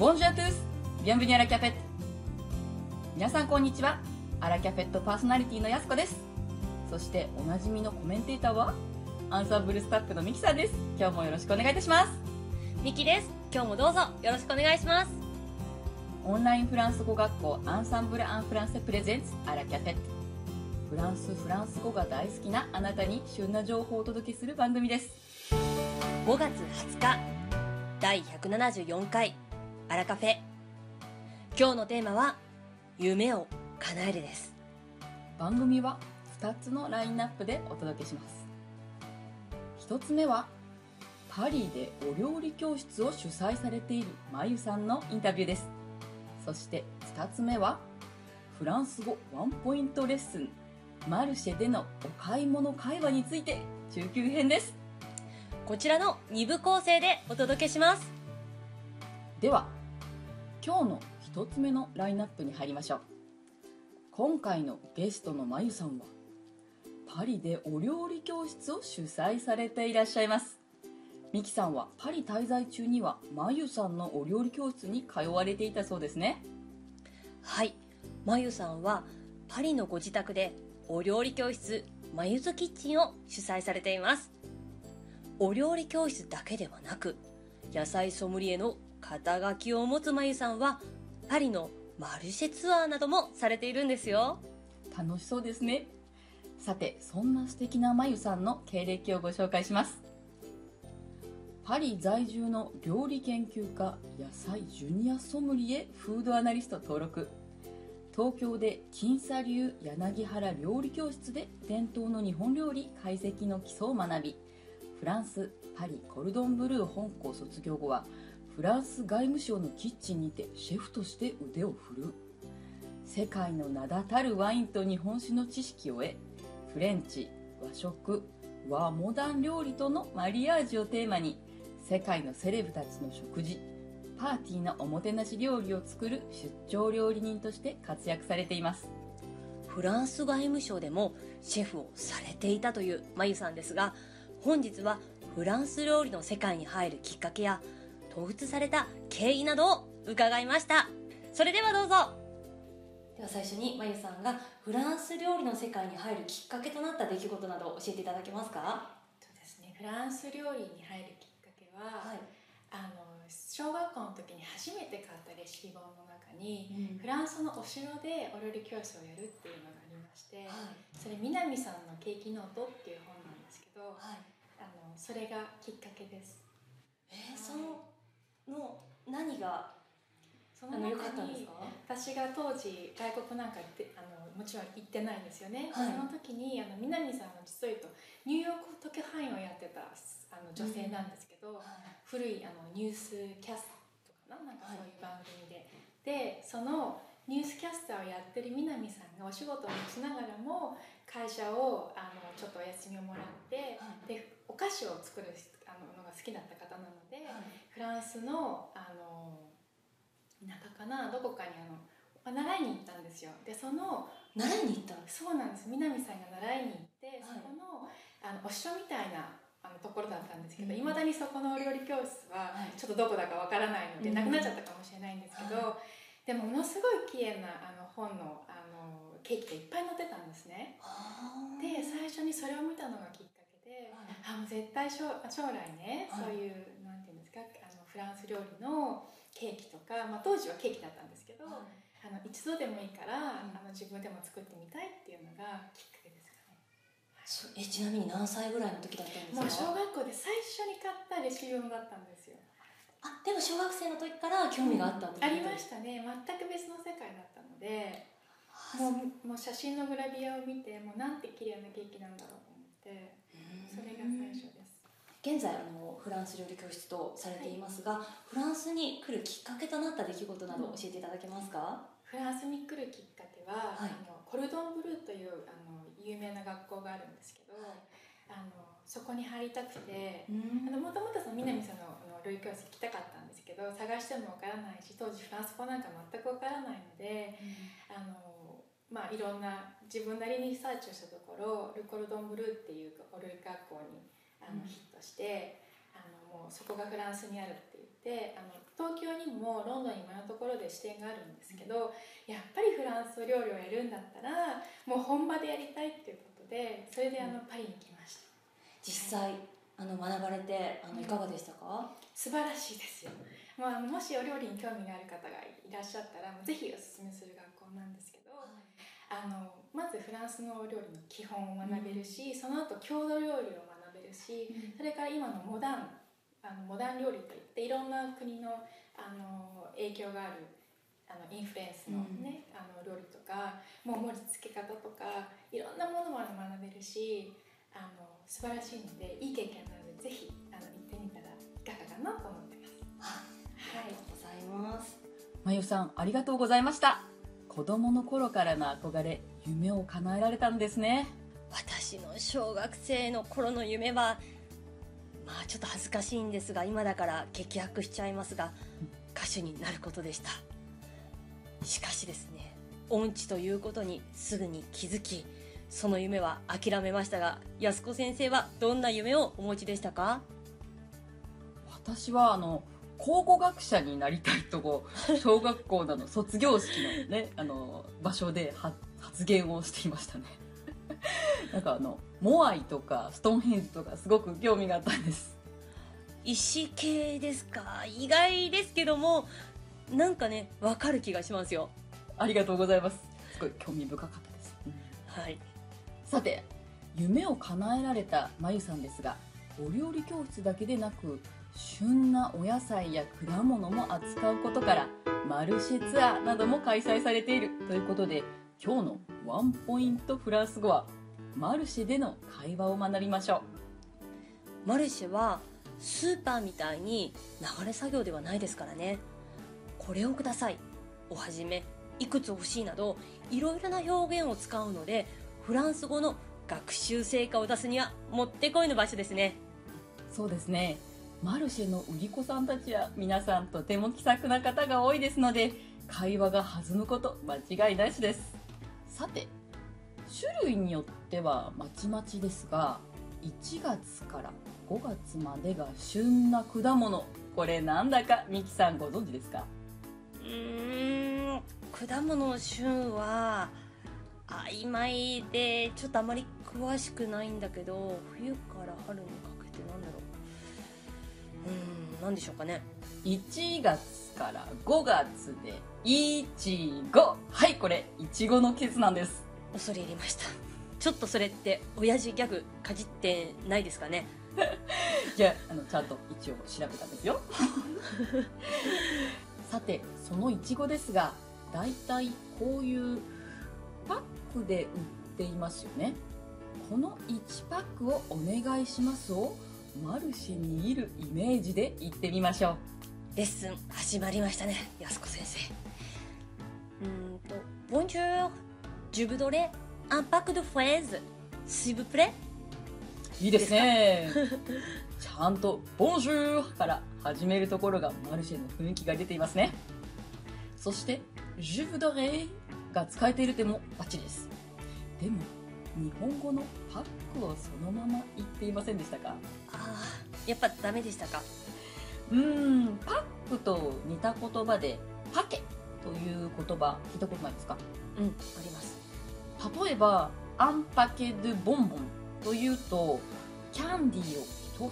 ボンジュアトゥースビアンブニアラキャペット皆さんこんにちは。アラキャペットパーソナリティのやすこです。そしておなじみのコメンテーターはアンサンブルスタッフのミキさんです。今日もよろしくお願いいたします。ミキです。今日もどうぞ。よろしくお願いします。オンラインフランス語学校アンサンブル・アン・フランセプレゼンツアラキャペット。フランスフランス語が大好きなあなたに旬な情報をお届けする番組です。5月20日第174回アラカフェ。今日のテーマは夢を叶えるです。番組は2つのラインナップでお届けします。1つ目はパリでお料理教室を主催されているまゆさんのインタビューです。そして2つ目はフランス語ワンポイントレッスンマルシェでのお買い物会話について中級編です。こちらの2部構成でお届けします。では今日の1つ目のラインナップに入りましょう。今回のゲストのまゆさんはパリでお料理教室を主催されていらっしゃいます。ミキさんはパリ滞在中にはまゆさんのお料理教室に通われていたそうですね。はい。まゆさんはパリのご自宅でお料理教室まゆずキッチンを主催されています。お料理教室だけではなく野菜ソムリエの肩書きを持つまゆさんはパリのマルシェツアーなどもされているんですよ。楽しそうですね。さてそんな素敵なまゆさんの経歴をご紹介します。パリ在住の料理研究家野菜ジュニアソムリエフードアナリスト登録。東京で金沙流柳原料理教室で伝統の日本料理解析の基礎を学びフランスパリコルドンブルー本校卒業後はフランス外務省のキッチンにてシェフとして腕を振るう。世界の名だたるワインと日本酒の知識を得フレンチ和食和モダン料理とのマリアージュをテーマに世界のセレブたちの食事パーティーのおもてなし料理を作る出張料理人として活躍されています。フランス外務省でもシェフをされていたというまゆさんですが本日はフランス料理の世界に入るきっかけや統一された経緯などを伺いました。それではどうぞ。では最初にまゆさんがフランス料理の世界に入るきっかけとなった出来事などを教えていただけますか？そうですね。フランス料理に入るきっかけは、はい。あの小学校の時に初めて買ったレシピ本の中に、うん。フランスのお城でお料理教室をやるっていうのがありまして、はい。それ南さんのケーキノートっていう本なんですけど、はい。あのそれがきっかけです。えー、そのの何がそあの良かったんですか？私が当時外国なんか行ってあのもちろん行ってないんですよね、はい。その時にあの南さんの実を言うとニューヨーク特派員をやってたあの女性なんですけど、古いあのニュースキャストかな？なんかそういう番組で、でそのニュースキャスターをやってる南さんがお仕事をしながらも会社をあのちょっとお休みをもらって、はい。でお菓子を作るあののが好きだった方なので、フランスのあの田舎かなどこかにあのまあ習いに行ったんですよ。でその習いに行った？そうなんです。南さんが習いに行って、はい。そこのあのお城みたいなあのところだったんですけどうんいま、未だにそこのお料理教室ははい。ちょっとどこだかわからないので、うんなくなっちゃったかもしれないんですけど、でもものすごい綺麗なあの本のあのケーキがいっぱい載ってたんですね。で最初にそれを見たのがきっかけで、あもう絶対将将来ね、はい。そういう料理のケーキとか、まあ、当時はケーキだったんですけど、あの一度でもいいから、うんあの自分でも作ってみたいっていうのがきっかけですかね。そえちなみに何歳ぐらいの時だったんですか？もう小学校で最初に買ったレシピ本だったんですよ。あでも小学生の時から興味があったんですありましたね。全く別の世界だったので、もうもう写真のグラビアを見て、もうなんて綺麗なケーキなんだろうと思って、それが最初です。現在あのフランス料理教室とされていますが、フランスに来るきっかけとなった出来事など教えていただけますか、フランスに来るきっかけは、はい。あのコルドンブルーというあの有名な学校があるんですけど、あのそこに入りたくてうん。もともと南さんのあの料理教室行きたかったんですけど探してもわからないし当時フランス語なんか全くわからないのであの、まあ、いろんな自分なりにリサーチをしたところル・コルドンブルーっていうお料理学校にあうんのヒットしてあのもうそこがフランスにあるって言っってあの東京にもロンドンにもいろんなところで支店があるんですけどやっぱりフランス料理をやるんだったらもう本場でやりたいっていうことでそれであのパリに来ました。実際あの学ばれてあのいかがでしたか、素晴らしいですよ、まあ、もしお料理に興味がある方がいらっしゃったらぜひおすすめする学校なんですけどあのまずフランスのお料理の基本を学べるし、その後郷土料理を学べるし、それから今のモダンあのモダン料理といっていろんな国のあの影響があるあのインフルエンスのね、あの料理とかもう盛り付け方とかいろんなものまで学べるしあの素晴らしいのでいい経験なのでぜひあの行ってみたらいかがかなと思ってます。はい。ありがとうございます。まゆさんありがとうございました。子供の頃からの憧れ夢を叶えられたんですね私の小学生の頃の夢はまあちょっと恥ずかしいんですが今だから激白しちゃいますが歌手になることでした。しかしですね音痴ということにすぐに気づきその夢は諦めましたが安子先生はどんな夢をお持ちでしたか？私はあの考古学者になりたいとこう 小学校の卒業式のねあの場所では発言をしていましたねなんかあのモアイとかストーンヘンジとかすごく興味があったんです。石系ですか？意外ですけどもなんかねわかる気がしますよ。ありがとうございます。すごい興味深かったです、はい。さて夢を叶えられたまゆさんですがお料理教室だけでなく旬なお野菜や果物も扱うことからマルシェツアーなども開催されているということで今日のワンポイントフランス語はマルシェでの会話を学びましょマルシェはスーパーみたいに流れ作業ではないですからね。これをください。をはじめいくつ欲しいなどいろいろな表現を使うのでフランス語の学習成果を出すにはもってこいの場所ですね。うそうですね。マルシェの売り子さんたちは皆さんとても気さくな方が多いですので会話が弾むこと間違いなしです。さて種類によってはまちまちですが1月から5月までが旬な果物。これなんだかミキさんご存知ですか？うーん果物の旬は曖昧でちょっとあまり詳しくないんだけど冬から春にかけてなんだろう。うーん何でしょうかね。1月から5月でいちご。はいこれいちごのケツなんです恐れ入りました。ちょっとそれって親父ギャグかじってないですかね？じゃああのちゃんと一応調べたんですよ。さてそのいちごですがだいたいこういうパックで売っていますよね。この1パックをお願いしますをマルシェにいるイメージで言ってみましょう。レッスン始まりましたね安子先生。うーんと「ボンジュールジュブドレアンパックドフレーズシブプレいいですね。ちゃんと「ボンジュール」から始めるところがマルシェの雰囲気が出ていますね。そして「ジュブドレイ」が使えている点もバッチリです。でも日本語のパックをそのまま言っていませんでしたか？あーやっぱダメでしたか？うーんパックと似た言葉で「パケ」という言葉聞いたことないですか？うんあります例えば「アンパケ・ドゥ・ボンボン」というとキャンディーを一袋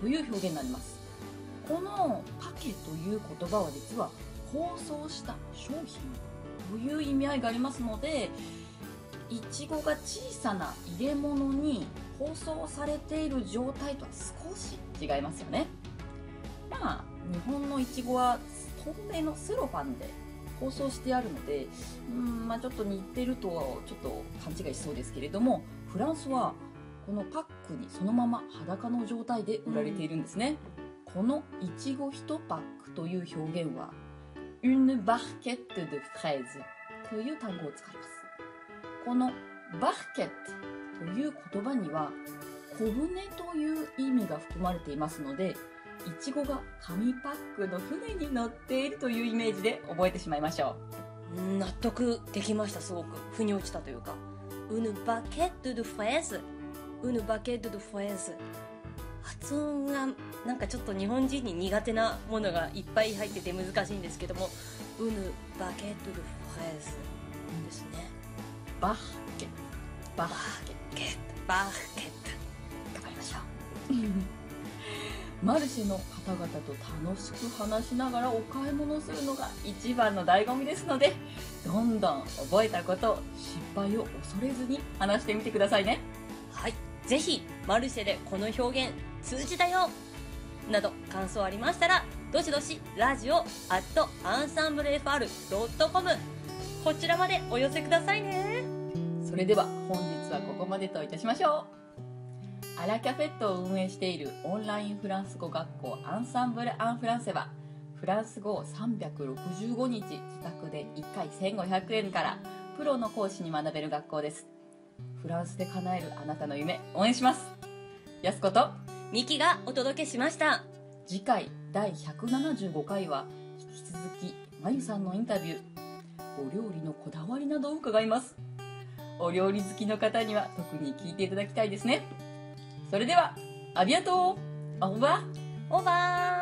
という表現になります。この「パケ」という言葉は実は包装した商品という意味合いがありますのでいちごが小さな入れ物に包装されている状態とは少し違いますよね。まあ日本のいちごは透明のセロファンで包装してあるのでうんまあちょっと似てるとはちょっと勘違いしそうですけれどもフランスはこのパックにそのまま裸の状態で売られているんですね、このいちご1パックという表現は une barquette de fraise という単語を使います。このバーケットという言葉には小舟という意味が含まれていますのでいちごが紙パックの船に乗っているというイメージで覚えてしまいましょう。ん納得できましたすごく。腑に落ちたというか「ウヌバケットドフレーズ」「ウヌバケットドフレーズ」発音がなんかちょっと日本人に苦手なものがいっぱい入ってて難しいんですけどもウヌバケットルフレーズですね。バッケ。バッケ。ゲットバーケ。ッ頑張りましょう マルシェの方々と楽しく話しながらお買い物するのが一番の醍醐味ですのでどんどん覚えたことを失敗を恐れずに話してみてくださいね。トはい。ぜひマルシェでこの表現通じたよ。など感想ありましたらどしどしラジオ at ensemblefr.com こちらまでお寄せくださいね。それでは本日はここまでといたしましょうアラキャフェットを運営しているオンラインフランス語学校アンサンブル・アン・フランセはフランス語を365日自宅で1回1500円からプロの講師に学べる学校です。フランスで叶えるあなたの夢応援します。やすことミキがお届けしました。次回第175回は引き続きまゆさんのインタビュー。お料理のこだわりなどを伺います。お料理好きの方には特に聞いていただきたいですねそれではありがとう。オーバーオーバー